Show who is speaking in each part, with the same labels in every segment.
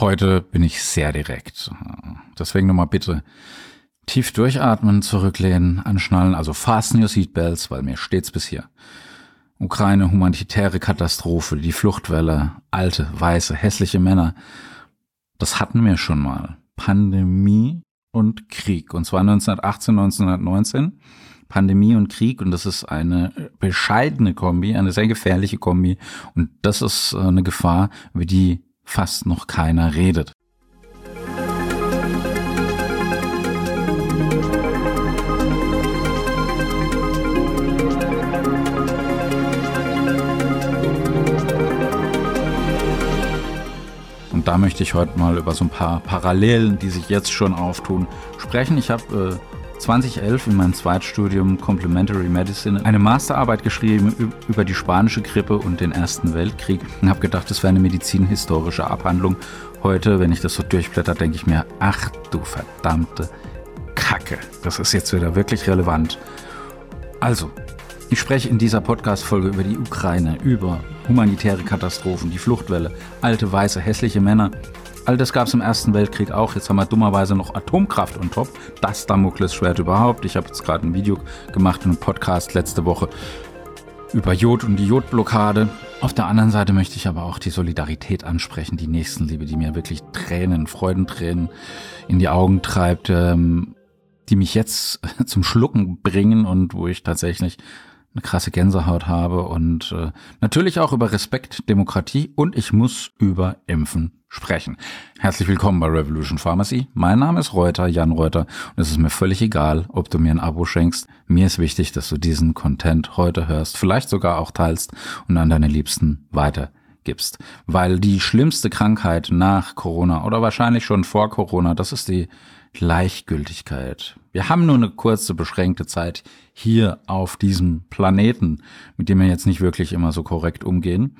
Speaker 1: Heute bin ich sehr direkt. Deswegen nochmal bitte tief durchatmen, zurücklehnen, anschnallen, also fasten your seatbelts, weil mir steht's bis hier. Ukraine, humanitäre Katastrophe, die Fluchtwelle, alte, weiße, hässliche Männer. Das hatten wir schon mal. Pandemie und Krieg. Und zwar 1918, 1919. Pandemie und Krieg und das ist eine bescheidene Kombi, eine sehr gefährliche Kombi und das ist eine Gefahr, über die fast noch keiner redet. Und da möchte ich heute mal über so ein paar Parallelen, die sich jetzt schon auftun, sprechen. Ich habe äh, 2011 in meinem Zweitstudium Complementary Medicine eine Masterarbeit geschrieben über die spanische Grippe und den Ersten Weltkrieg und habe gedacht, das wäre eine medizinhistorische Abhandlung. Heute, wenn ich das so durchblätter, denke ich mir, ach du verdammte Kacke, das ist jetzt wieder wirklich relevant. Also, ich spreche in dieser Podcast-Folge über die Ukraine, über humanitäre Katastrophen, die Fluchtwelle, alte, weiße, hässliche Männer. All das gab es im Ersten Weltkrieg auch. Jetzt haben wir dummerweise noch Atomkraft on top. Das Damoklesschwert überhaupt. Ich habe jetzt gerade ein Video gemacht und einen Podcast letzte Woche über Jod und die Jodblockade. Auf der anderen Seite möchte ich aber auch die Solidarität ansprechen, die Nächstenliebe, die mir wirklich Tränen, Freudentränen in die Augen treibt, ähm, die mich jetzt zum Schlucken bringen und wo ich tatsächlich eine krasse Gänsehaut habe und äh, natürlich auch über Respekt, Demokratie und ich muss über Impfen sprechen. Herzlich willkommen bei Revolution Pharmacy. Mein Name ist Reuter, Jan Reuter und es ist mir völlig egal, ob du mir ein Abo schenkst. Mir ist wichtig, dass du diesen Content heute hörst, vielleicht sogar auch teilst und an deine Liebsten weitergibst. Weil die schlimmste Krankheit nach Corona oder wahrscheinlich schon vor Corona, das ist die Gleichgültigkeit. Wir haben nur eine kurze, beschränkte Zeit hier auf diesem Planeten, mit dem wir jetzt nicht wirklich immer so korrekt umgehen.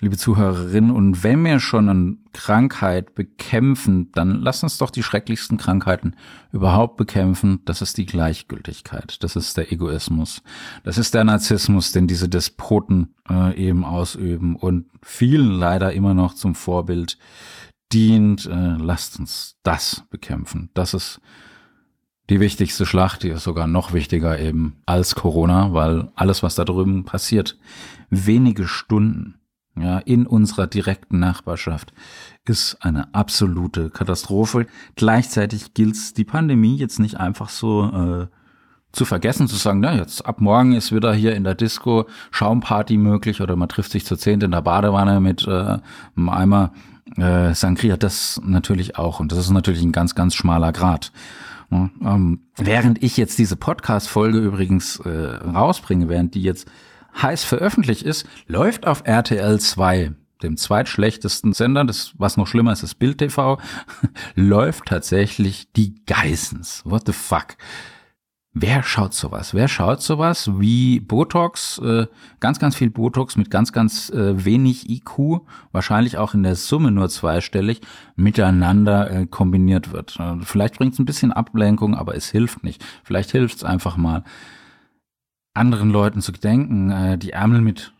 Speaker 1: Liebe Zuhörerinnen, und wenn wir schon eine Krankheit bekämpfen, dann lass uns doch die schrecklichsten Krankheiten überhaupt bekämpfen. Das ist die Gleichgültigkeit, das ist der Egoismus, das ist der Narzissmus, den diese Despoten äh, eben ausüben und vielen leider immer noch zum Vorbild dient, äh, lasst uns das bekämpfen. Das ist die wichtigste Schlacht, die ist sogar noch wichtiger eben als Corona, weil alles, was da drüben passiert, wenige Stunden ja, in unserer direkten Nachbarschaft ist eine absolute Katastrophe. Gleichzeitig gilt die Pandemie jetzt nicht einfach so äh, zu vergessen, zu sagen, na jetzt ab morgen ist wieder hier in der Disco Schaumparty möglich oder man trifft sich zu zehnt in der Badewanne mit äh, einem Eimer äh, Sangria, das natürlich auch. Und das ist natürlich ein ganz, ganz schmaler Grad. Ja, ähm, während ich jetzt diese Podcast-Folge übrigens äh, rausbringe, während die jetzt heiß veröffentlicht ist, läuft auf RTL 2 dem zweitschlechtesten Sender, das was noch schlimmer ist, das Bild TV, läuft tatsächlich die Geissens. What the fuck? Wer schaut sowas? Wer schaut sowas wie Botox, äh, ganz, ganz viel Botox mit ganz, ganz äh, wenig IQ, wahrscheinlich auch in der Summe nur zweistellig, miteinander äh, kombiniert wird. Äh, vielleicht bringt es ein bisschen Ablenkung, aber es hilft nicht. Vielleicht hilft es einfach mal, anderen Leuten zu denken, äh, die Ärmel mit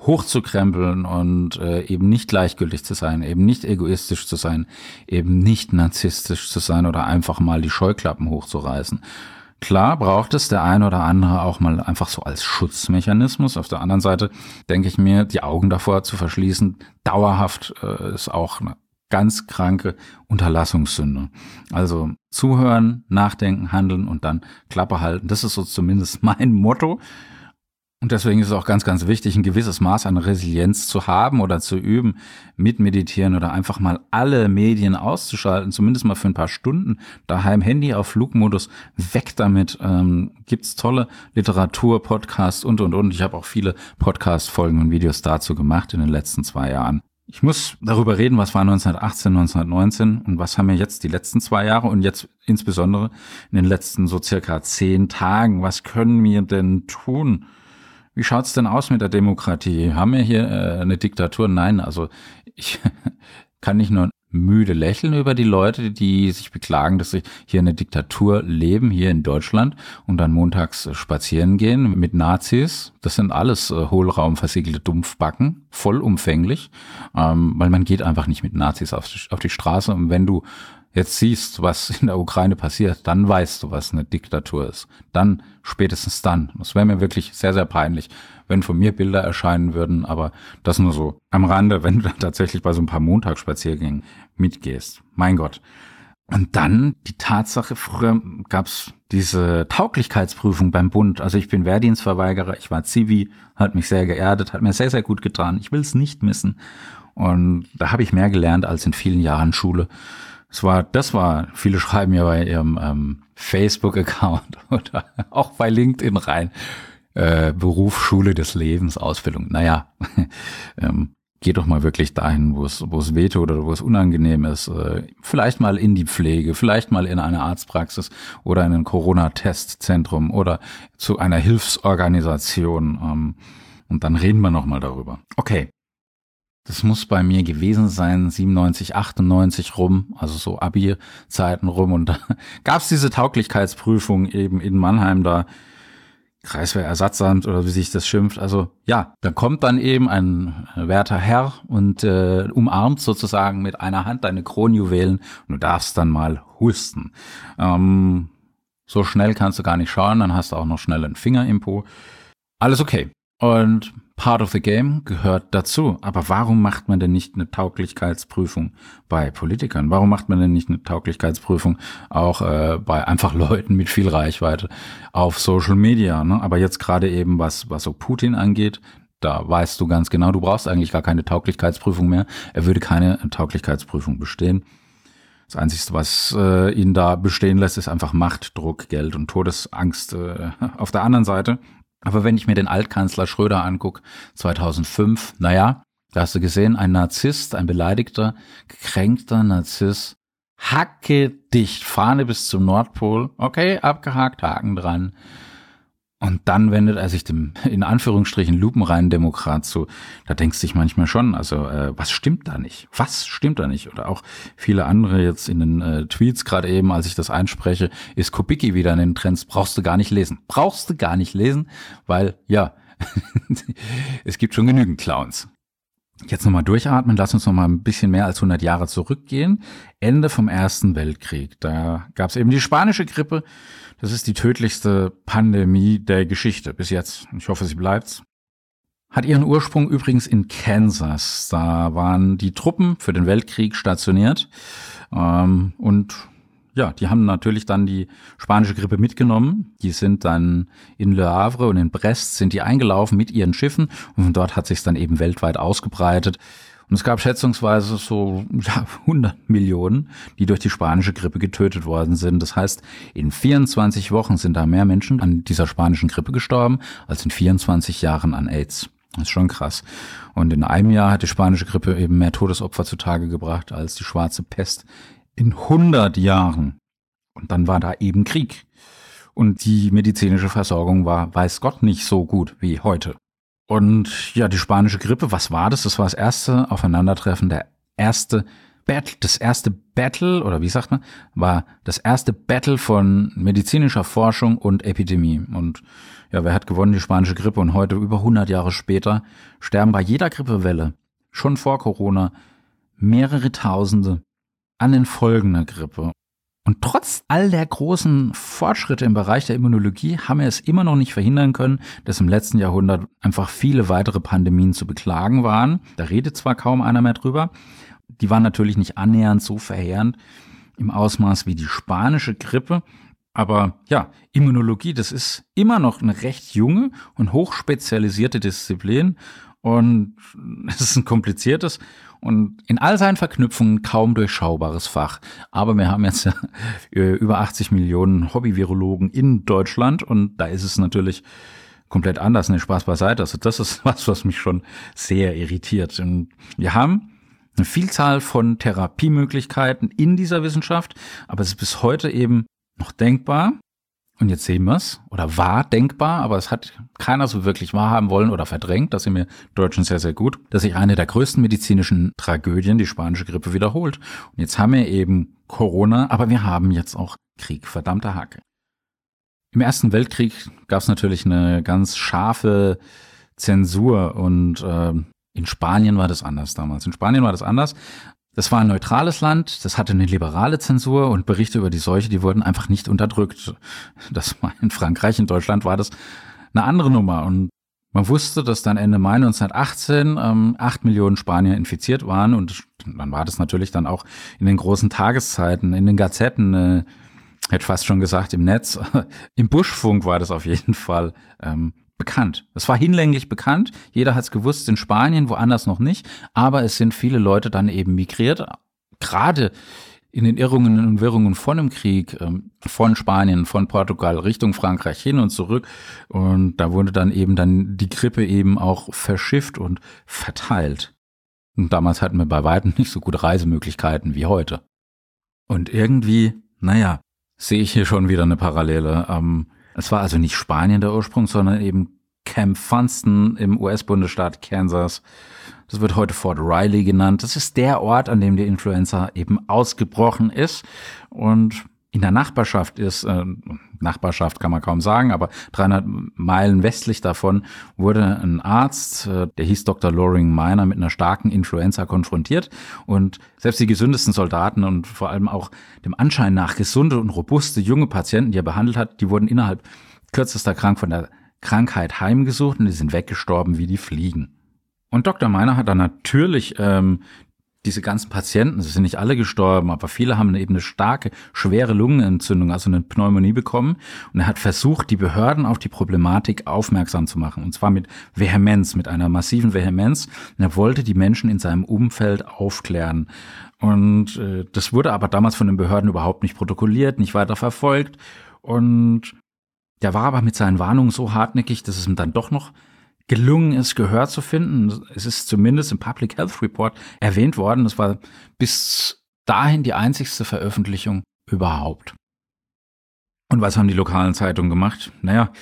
Speaker 1: hochzukrempeln und äh, eben nicht gleichgültig zu sein, eben nicht egoistisch zu sein, eben nicht narzisstisch zu sein oder einfach mal die Scheuklappen hochzureißen. Klar braucht es der eine oder andere auch mal einfach so als Schutzmechanismus. Auf der anderen Seite denke ich mir, die Augen davor zu verschließen, dauerhaft äh, ist auch eine ganz kranke Unterlassungssünde. Also zuhören, nachdenken, handeln und dann Klappe halten. Das ist so zumindest mein Motto. Und deswegen ist es auch ganz, ganz wichtig, ein gewisses Maß an Resilienz zu haben oder zu üben, mit Meditieren oder einfach mal alle Medien auszuschalten, zumindest mal für ein paar Stunden. Daheim Handy auf Flugmodus, weg damit. Ähm, gibt's tolle Literatur, Podcasts und, und, und. Ich habe auch viele Podcast-Folgen und Videos dazu gemacht in den letzten zwei Jahren. Ich muss darüber reden, was war 1918, 1919 und was haben wir jetzt die letzten zwei Jahre und jetzt insbesondere in den letzten so circa zehn Tagen. Was können wir denn tun? Wie schaut's denn aus mit der Demokratie? Haben wir hier äh, eine Diktatur? Nein, also ich kann nicht nur müde Lächeln über die Leute, die sich beklagen, dass sie hier in der Diktatur leben, hier in Deutschland und dann montags spazieren gehen mit Nazis. Das sind alles äh, hohlraumversiegelte Dumpfbacken, vollumfänglich, ähm, weil man geht einfach nicht mit Nazis auf die, auf die Straße. Und wenn du jetzt siehst, was in der Ukraine passiert, dann weißt du, was eine Diktatur ist. Dann, spätestens dann. Das wäre mir wirklich sehr, sehr peinlich, wenn von mir Bilder erscheinen würden, aber das nur so am Rande, wenn du dann tatsächlich bei so ein paar Montagsspaziergängen mitgehst. Mein Gott. Und dann die Tatsache, früher gab's diese Tauglichkeitsprüfung beim Bund. Also ich bin Wehrdienstverweigerer, ich war Zivi, hat mich sehr geerdet, hat mir sehr, sehr gut getan. Ich will es nicht missen. Und da habe ich mehr gelernt als in vielen Jahren Schule. Es war, das war, viele schreiben ja bei ihrem ähm, Facebook-Account oder auch bei LinkedIn rein. Äh, Beruf, Schule des Lebens, Ausbildung. Naja, ähm, geht doch mal wirklich dahin, wo es, wo es wehtut oder wo es unangenehm ist. Äh, vielleicht mal in die Pflege, vielleicht mal in eine Arztpraxis oder in ein Corona-Testzentrum oder zu einer Hilfsorganisation. Ähm, und dann reden wir nochmal darüber. Okay. Das muss bei mir gewesen sein, 97, 98 rum, also so Abi-Zeiten rum. Und da gab es diese Tauglichkeitsprüfung eben in Mannheim da Kreiswehrersatzamt oder wie sich das schimpft. Also ja, dann kommt dann eben ein werter Herr und äh, umarmt sozusagen mit einer Hand deine Kronjuwelen und du darfst dann mal husten. Ähm, so schnell kannst du gar nicht schauen, dann hast du auch noch schnell einen Finger im Po. Alles okay. Und Part of the Game gehört dazu. Aber warum macht man denn nicht eine Tauglichkeitsprüfung bei Politikern? Warum macht man denn nicht eine Tauglichkeitsprüfung auch äh, bei einfach Leuten mit viel Reichweite auf Social Media? Ne? Aber jetzt gerade eben, was, was so Putin angeht, da weißt du ganz genau, du brauchst eigentlich gar keine Tauglichkeitsprüfung mehr. Er würde keine Tauglichkeitsprüfung bestehen. Das Einzige, was äh, ihn da bestehen lässt, ist einfach Macht, Druck, Geld und Todesangst äh, auf der anderen Seite. Aber wenn ich mir den Altkanzler Schröder angucke, 2005, naja, da hast du gesehen, ein Narzisst, ein beleidigter, gekränkter Narzisst, hacke dicht, Fahne bis zum Nordpol, okay, abgehakt, Haken dran. Und dann wendet er sich dem, in Anführungsstrichen, lupenreinen Demokrat zu. Da denkst du dich manchmal schon, also äh, was stimmt da nicht? Was stimmt da nicht? Oder auch viele andere jetzt in den äh, Tweets, gerade eben, als ich das einspreche, ist Kubicki wieder in den Trends, brauchst du gar nicht lesen. Brauchst du gar nicht lesen, weil, ja, es gibt schon genügend Clowns. Jetzt nochmal durchatmen, lass uns nochmal ein bisschen mehr als 100 Jahre zurückgehen. Ende vom Ersten Weltkrieg. Da gab es eben die spanische Grippe. Das ist die tödlichste Pandemie der Geschichte bis jetzt. Ich hoffe, sie bleibt's. Hat ihren Ursprung übrigens in Kansas. Da waren die Truppen für den Weltkrieg stationiert. Ähm, und ja, die haben natürlich dann die spanische Grippe mitgenommen. Die sind dann in Le Havre und in Brest sind die eingelaufen mit ihren Schiffen und von dort hat sich dann eben weltweit ausgebreitet. Und es gab schätzungsweise so ja, 100 Millionen, die durch die spanische Grippe getötet worden sind. Das heißt, in 24 Wochen sind da mehr Menschen an dieser spanischen Grippe gestorben, als in 24 Jahren an AIDS. Das ist schon krass. Und in einem Jahr hat die spanische Grippe eben mehr Todesopfer zutage gebracht als die schwarze Pest in 100 Jahren. Und dann war da eben Krieg. Und die medizinische Versorgung war, weiß Gott, nicht so gut wie heute. Und ja, die spanische Grippe, was war das? Das war das erste Aufeinandertreffen, der erste Battle, das erste Battle, oder wie sagt man, war das erste Battle von medizinischer Forschung und Epidemie. Und ja, wer hat gewonnen? Die spanische Grippe. Und heute, über 100 Jahre später, sterben bei jeder Grippewelle, schon vor Corona, mehrere Tausende an den Folgen der Grippe. Und trotz all der großen Fortschritte im Bereich der Immunologie haben wir es immer noch nicht verhindern können, dass im letzten Jahrhundert einfach viele weitere Pandemien zu beklagen waren. Da redet zwar kaum einer mehr drüber. Die waren natürlich nicht annähernd so verheerend im Ausmaß wie die spanische Grippe. Aber ja, Immunologie, das ist immer noch eine recht junge und hochspezialisierte Disziplin. Und es ist ein kompliziertes und in all seinen Verknüpfungen kaum durchschaubares Fach. Aber wir haben jetzt über 80 Millionen Hobby-Virologen in Deutschland und da ist es natürlich komplett anders. Ne, Spaß beiseite. Also das ist was, was mich schon sehr irritiert. Und wir haben eine Vielzahl von Therapiemöglichkeiten in dieser Wissenschaft, aber es ist bis heute eben noch denkbar, Und jetzt sehen wir es, oder war denkbar, aber es hat keiner so wirklich wahrhaben wollen oder verdrängt, das sind wir Deutschen sehr, sehr gut, dass sich eine der größten medizinischen Tragödien, die spanische Grippe, wiederholt. Und jetzt haben wir eben Corona, aber wir haben jetzt auch Krieg, verdammter Hacke. Im Ersten Weltkrieg gab es natürlich eine ganz scharfe Zensur und äh, in Spanien war das anders damals. In Spanien war das anders. Das war ein neutrales Land, das hatte eine liberale Zensur und Berichte über die Seuche, die wurden einfach nicht unterdrückt. Das war in Frankreich, in Deutschland war das eine andere Nummer und man wusste, dass dann Ende Mai 1918 ähm, 8 Millionen Spanier infiziert waren und dann war das natürlich dann auch in den großen Tageszeiten, in den Gazetten, äh, hätte fast schon gesagt im Netz, im Buschfunk war das auf jeden Fall ähm, bekannt. Es war hinlänglich bekannt. Jeder hat es gewusst in Spanien, woanders noch nicht. Aber es sind viele Leute dann eben migriert. Gerade in den Irrungen und Wirrungen von dem Krieg, ähm, von Spanien, von Portugal Richtung Frankreich hin und zurück. Und da wurde dann eben dann die Grippe eben auch verschifft und verteilt. Und damals hatten wir bei weitem nicht so gute Reisemöglichkeiten wie heute. Und irgendwie, naja, sehe ich hier schon wieder eine Parallele. Ähm, es war also nicht Spanien der Ursprung, sondern eben Camp Funston im US-Bundesstaat Kansas. Das wird heute Fort Riley genannt. Das ist der Ort, an dem die Influenza eben ausgebrochen ist. Und in der Nachbarschaft ist, äh, Nachbarschaft kann man kaum sagen, aber 300 Meilen westlich davon wurde ein Arzt, äh, der hieß Dr. Loring Miner, mit einer starken Influenza konfrontiert. Und selbst die gesündesten Soldaten und vor allem auch dem Anschein nach gesunde und robuste junge Patienten, die er behandelt hat, die wurden innerhalb kürzester krank von der Krankheit heimgesucht und die sind weggestorben wie die Fliegen. Und Dr. Meiner hat dann natürlich ähm, diese ganzen Patienten, sie sind nicht alle gestorben, aber viele haben eben eine starke, schwere Lungenentzündung, also eine Pneumonie bekommen. Und er hat versucht, die Behörden auf die Problematik aufmerksam zu machen. Und zwar mit Vehemenz, mit einer massiven Vehemenz. Und er wollte die Menschen in seinem Umfeld aufklären. Und äh, das wurde aber damals von den Behörden überhaupt nicht protokolliert, nicht weiter verfolgt. Und der war aber mit seinen Warnungen so hartnäckig, dass es ihm dann doch noch gelungen ist, Gehör zu finden. Es ist zumindest im Public Health Report erwähnt worden. Das war bis dahin die einzigste Veröffentlichung überhaupt. Und was haben die lokalen Zeitungen gemacht? Naja,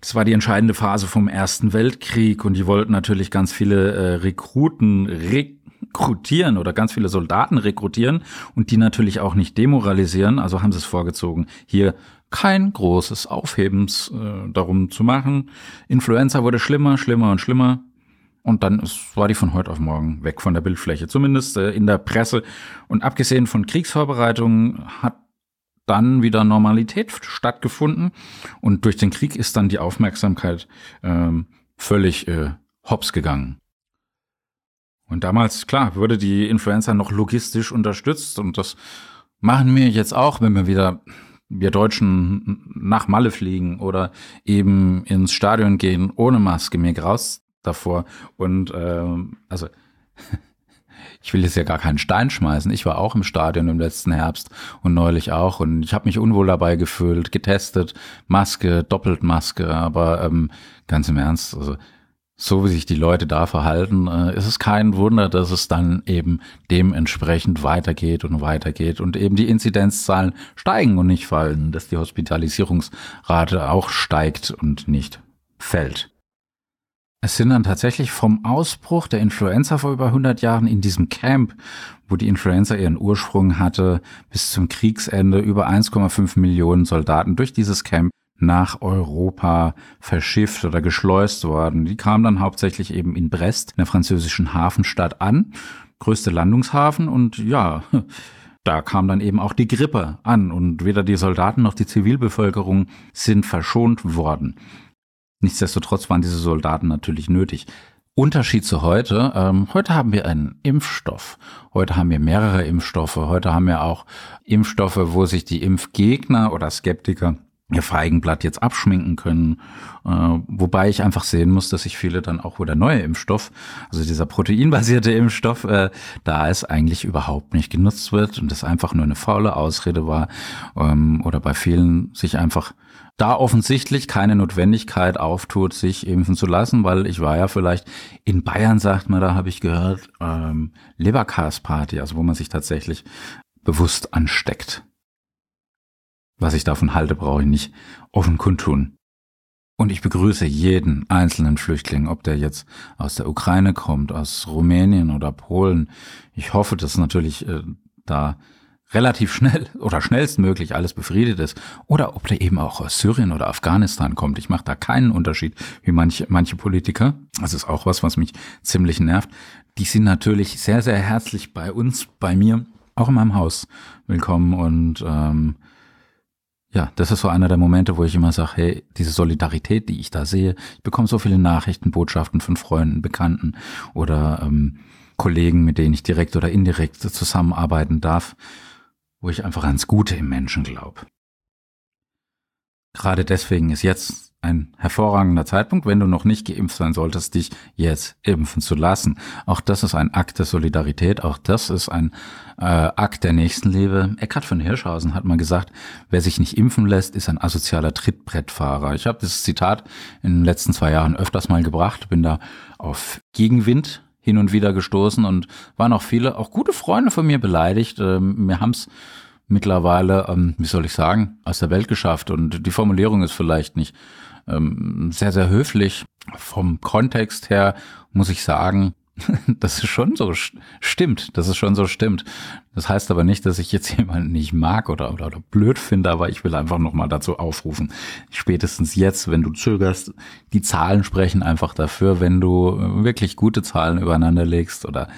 Speaker 1: das war die entscheidende Phase vom Ersten Weltkrieg und die wollten natürlich ganz viele äh, Rekruten rekrutieren oder ganz viele Soldaten rekrutieren und die natürlich auch nicht demoralisieren. Also haben sie es vorgezogen, hier kein großes Aufhebens äh, darum zu machen. Influenza wurde schlimmer, schlimmer und schlimmer. Und dann ist, war die von heute auf morgen weg von der Bildfläche, zumindest äh, in der Presse. Und abgesehen von Kriegsvorbereitungen hat dann wieder Normalität stattgefunden. Und durch den Krieg ist dann die Aufmerksamkeit ähm, völlig äh, hops gegangen. Und damals, klar, wurde die Influenza noch logistisch unterstützt. Und das machen wir jetzt auch, wenn wir wieder wir Deutschen nach Malle fliegen oder eben ins Stadion gehen ohne Maske, mir graus davor. Und ähm, also ich will jetzt ja gar keinen Stein schmeißen. Ich war auch im Stadion im letzten Herbst und neulich auch und ich habe mich unwohl dabei gefühlt, getestet, Maske, doppelt Maske, aber ähm, ganz im Ernst, also so wie sich die Leute da verhalten, äh, ist es kein Wunder, dass es dann eben dementsprechend weitergeht und weitergeht und eben die Inzidenzzahlen steigen und nicht fallen, dass die Hospitalisierungsrate auch steigt und nicht fällt. Es sind dann tatsächlich vom Ausbruch der Influenza vor über 100 Jahren in diesem Camp, wo die Influenza ihren Ursprung hatte, bis zum Kriegsende über 1,5 Millionen Soldaten durch dieses Camp nach Europa verschifft oder geschleust worden. Die kamen dann hauptsächlich eben in Brest, in der französischen Hafenstadt an, größte Landungshafen und ja, da kam dann eben auch die Grippe an und weder die Soldaten noch die Zivilbevölkerung sind verschont worden. Nichtsdestotrotz waren diese Soldaten natürlich nötig. Unterschied zu heute, ähm, heute haben wir einen Impfstoff. Heute haben wir mehrere Impfstoffe. Heute haben wir auch Impfstoffe, wo sich die Impfgegner oder Skeptiker ihr Feigenblatt jetzt abschminken können. Äh, wobei ich einfach sehen muss, dass sich viele dann auch, wo der neue Impfstoff, also dieser proteinbasierte Impfstoff, äh, da es eigentlich überhaupt nicht genutzt wird und das einfach nur eine faule Ausrede war ähm, oder bei vielen sich einfach da offensichtlich keine Notwendigkeit auftut, sich impfen zu lassen, weil ich war ja vielleicht in Bayern, sagt man, da habe ich gehört, ähm, Leberkas-Party, also wo man sich tatsächlich bewusst ansteckt. Was ich davon halte, brauche ich nicht offen kundtun. Und ich begrüße jeden einzelnen Flüchtling, ob der jetzt aus der Ukraine kommt, aus Rumänien oder Polen. Ich hoffe, dass natürlich äh, da relativ schnell oder schnellstmöglich alles befriedet ist oder ob der eben auch aus Syrien oder Afghanistan kommt. Ich mache da keinen Unterschied wie manche, manche Politiker. Das ist auch was, was mich ziemlich nervt. Die sind natürlich sehr, sehr herzlich bei uns, bei mir, auch in meinem Haus willkommen und ähm, ja, das ist so einer der Momente, wo ich immer sage, hey, diese Solidarität, die ich da sehe, ich bekomme so viele Nachrichten, Botschaften von Freunden, Bekannten oder ähm, Kollegen, mit denen ich direkt oder indirekt zusammenarbeiten darf wo ich einfach ans Gute im Menschen glaube. Gerade deswegen ist jetzt ein hervorragender Zeitpunkt, wenn du noch nicht geimpft sein solltest, dich jetzt impfen zu lassen. Auch das ist ein Akt der Solidarität, auch das ist ein äh, Akt der Nächstenliebe. Eckhard von Hirschhausen hat mal gesagt, wer sich nicht impfen lässt, ist ein asozialer Trittbrettfahrer. Ich habe dieses Zitat in den letzten zwei Jahren öfters mal gebracht, bin da auf Gegenwind hin und wieder gestoßen und waren auch viele, auch gute Freunde von mir beleidigt. Ähm, wir haben es mittlerweile, ähm, wie soll ich sagen, aus der Welt geschafft. Und die Formulierung ist vielleicht nicht ähm, sehr, sehr höflich. Vom Kontext her muss ich sagen, das ist schon so stimmt, dass es schon so stimmt. Das heißt aber nicht, dass ich jetzt jemanden nicht mag oder, oder, oder blöd finde, aber ich will einfach nochmal dazu aufrufen. Spätestens jetzt, wenn du zögerst, die Zahlen sprechen einfach dafür, wenn du wirklich gute Zahlen übereinander legst oder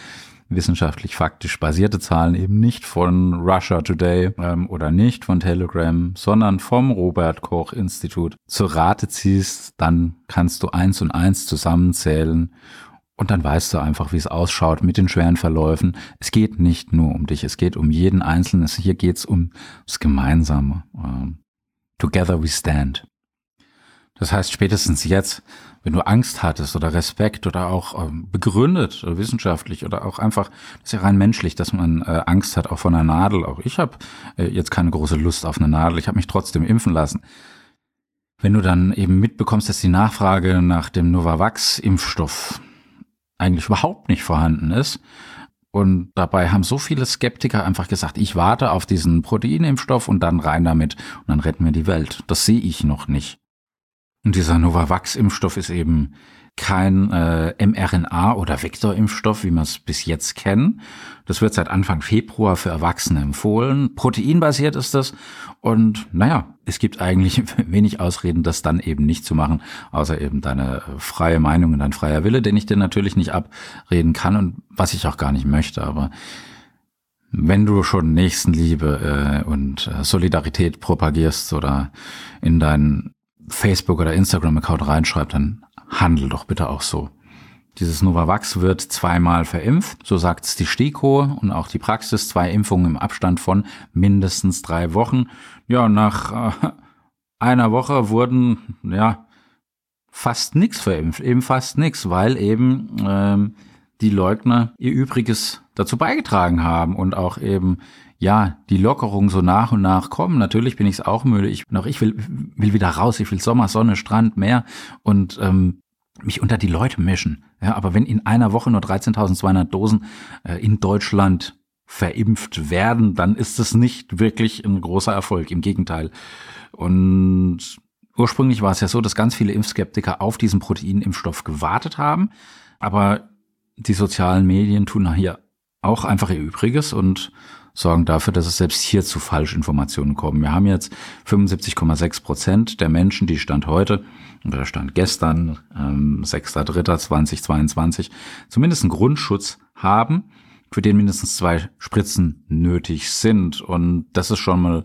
Speaker 1: wissenschaftlich faktisch basierte Zahlen eben nicht von Russia Today ähm, oder nicht von Telegram, sondern vom Robert Koch Institut zur Rate ziehst, dann kannst du eins und eins zusammenzählen und dann weißt du einfach, wie es ausschaut mit den schweren Verläufen. Es geht nicht nur um dich, es geht um jeden Einzelnen. Hier geht es um das Gemeinsame. Together we stand. Das heißt, spätestens jetzt, wenn du Angst hattest oder Respekt oder auch ähm, begründet oder wissenschaftlich oder auch einfach, das ist ja rein menschlich, dass man äh, Angst hat, auch von einer Nadel. Auch ich habe äh, jetzt keine große Lust auf eine Nadel. Ich habe mich trotzdem impfen lassen. Wenn du dann eben mitbekommst, dass die Nachfrage nach dem Novavax-Impfstoff eigentlich überhaupt nicht vorhanden ist. Und dabei haben so viele Skeptiker einfach gesagt, ich warte auf diesen Proteinimpfstoff und dann rein damit und dann retten wir die Welt. Das sehe ich noch nicht. Und dieser Novavax-Impfstoff ist eben kein äh, mRNA- oder Vektorimpfstoff, wie wir es bis jetzt kennen. Das wird seit Anfang Februar für Erwachsene empfohlen. Proteinbasiert ist das. Und naja, es gibt eigentlich wenig Ausreden, das dann eben nicht zu machen, außer eben deine freie Meinung und dein freier Wille, den ich dir natürlich nicht abreden kann und was ich auch gar nicht möchte. Aber wenn du schon Nächstenliebe äh, und äh, Solidarität propagierst oder in deinen Facebook- oder Instagram-Account reinschreibst, dann handel doch bitte auch so. Dieses Novavax wird zweimal verimpft, so sagt es die STIKO und auch die Praxis, zwei Impfungen im Abstand von mindestens drei Wochen. Ja, nach äh, einer Woche wurden ja fast nichts verimpft, eben fast nichts, weil eben ähm, die Leugner ihr Übriges dazu beigetragen haben und auch eben ja, die Lockerungen so nach und nach kommen. Natürlich bin ich es auch müde. Ich bin auch, ich will, will wieder raus. Ich will Sommer, Sonne, Strand, Meer und ähm, mich unter die Leute mischen. Ja, aber wenn in einer Woche nur 13.200 Dosen äh, in Deutschland verimpft werden, dann ist es nicht wirklich ein großer Erfolg. Im Gegenteil. Und ursprünglich war es ja so, dass ganz viele Impfskeptiker auf diesen Proteinimpfstoff gewartet haben. Aber die sozialen Medien tun hier auch einfach ihr Übriges und sorgen dafür, dass es selbst hier zu Falschinformationen kommen. Wir haben jetzt 75,6 Prozent der Menschen, die Stand heute oder Stand gestern, ähm, 6.3.2022, zumindest einen Grundschutz haben, für den mindestens zwei Spritzen nötig sind. Und das ist schon mal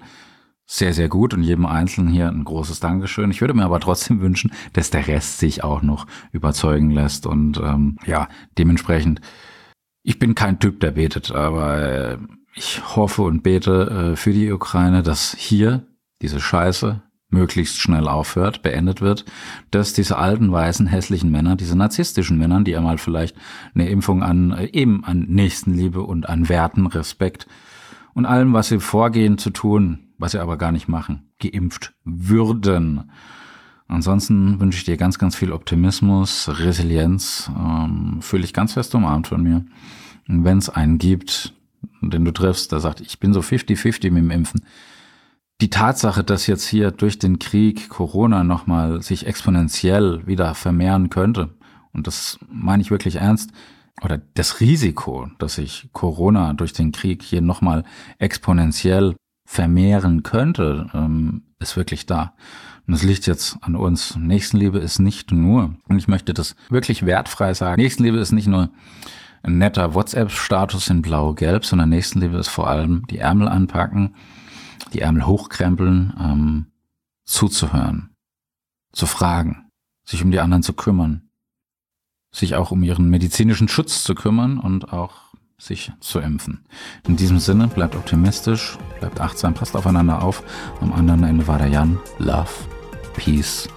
Speaker 1: sehr, sehr gut und jedem Einzelnen hier ein großes Dankeschön. Ich würde mir aber trotzdem wünschen, dass der Rest sich auch noch überzeugen lässt und ähm, ja, dementsprechend, ich bin kein Typ, der betet, aber äh, ich hoffe und bete äh, für die Ukraine, dass hier diese Scheiße möglichst schnell aufhört, beendet wird, dass diese alten, weißen, hässlichen Männer, diese narzisstischen Männer, die einmal vielleicht eine Impfung an, äh, eben an Nächstenliebe und an Werten, Respekt und allem, was sie vorgehen zu tun, was sie aber gar nicht machen, geimpft würden. Ansonsten wünsche ich dir ganz, ganz viel Optimismus, Resilienz, ähm, fühle ich ganz fest umarmt von mir. Und wenn es einen gibt, den du triffst, der sagt, ich bin so 50-50 mit dem Impfen, die Tatsache, dass jetzt hier durch den Krieg Corona nochmal sich exponentiell wieder vermehren könnte, und das meine ich wirklich ernst, oder das Risiko, dass sich Corona durch den Krieg hier nochmal exponentiell vermehren könnte, ähm, ist wirklich da. Und es liegt jetzt an uns. Nächstenliebe ist nicht nur, und ich möchte das wirklich wertfrei sagen, Nächstenliebe ist nicht nur ein netter WhatsApp-Status in blau-gelb, sondern Nächstenliebe ist vor allem die Ärmel anpacken, die Ärmel hochkrempeln, ähm, zuzuhören, zu fragen, sich um die anderen zu kümmern, sich auch um ihren medizinischen Schutz zu kümmern und auch sich zu impfen. In diesem Sinne, bleibt optimistisch, bleibt achtsam, passt aufeinander auf. Am anderen Ende war der Jan. Love, Peace,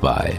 Speaker 1: Bye.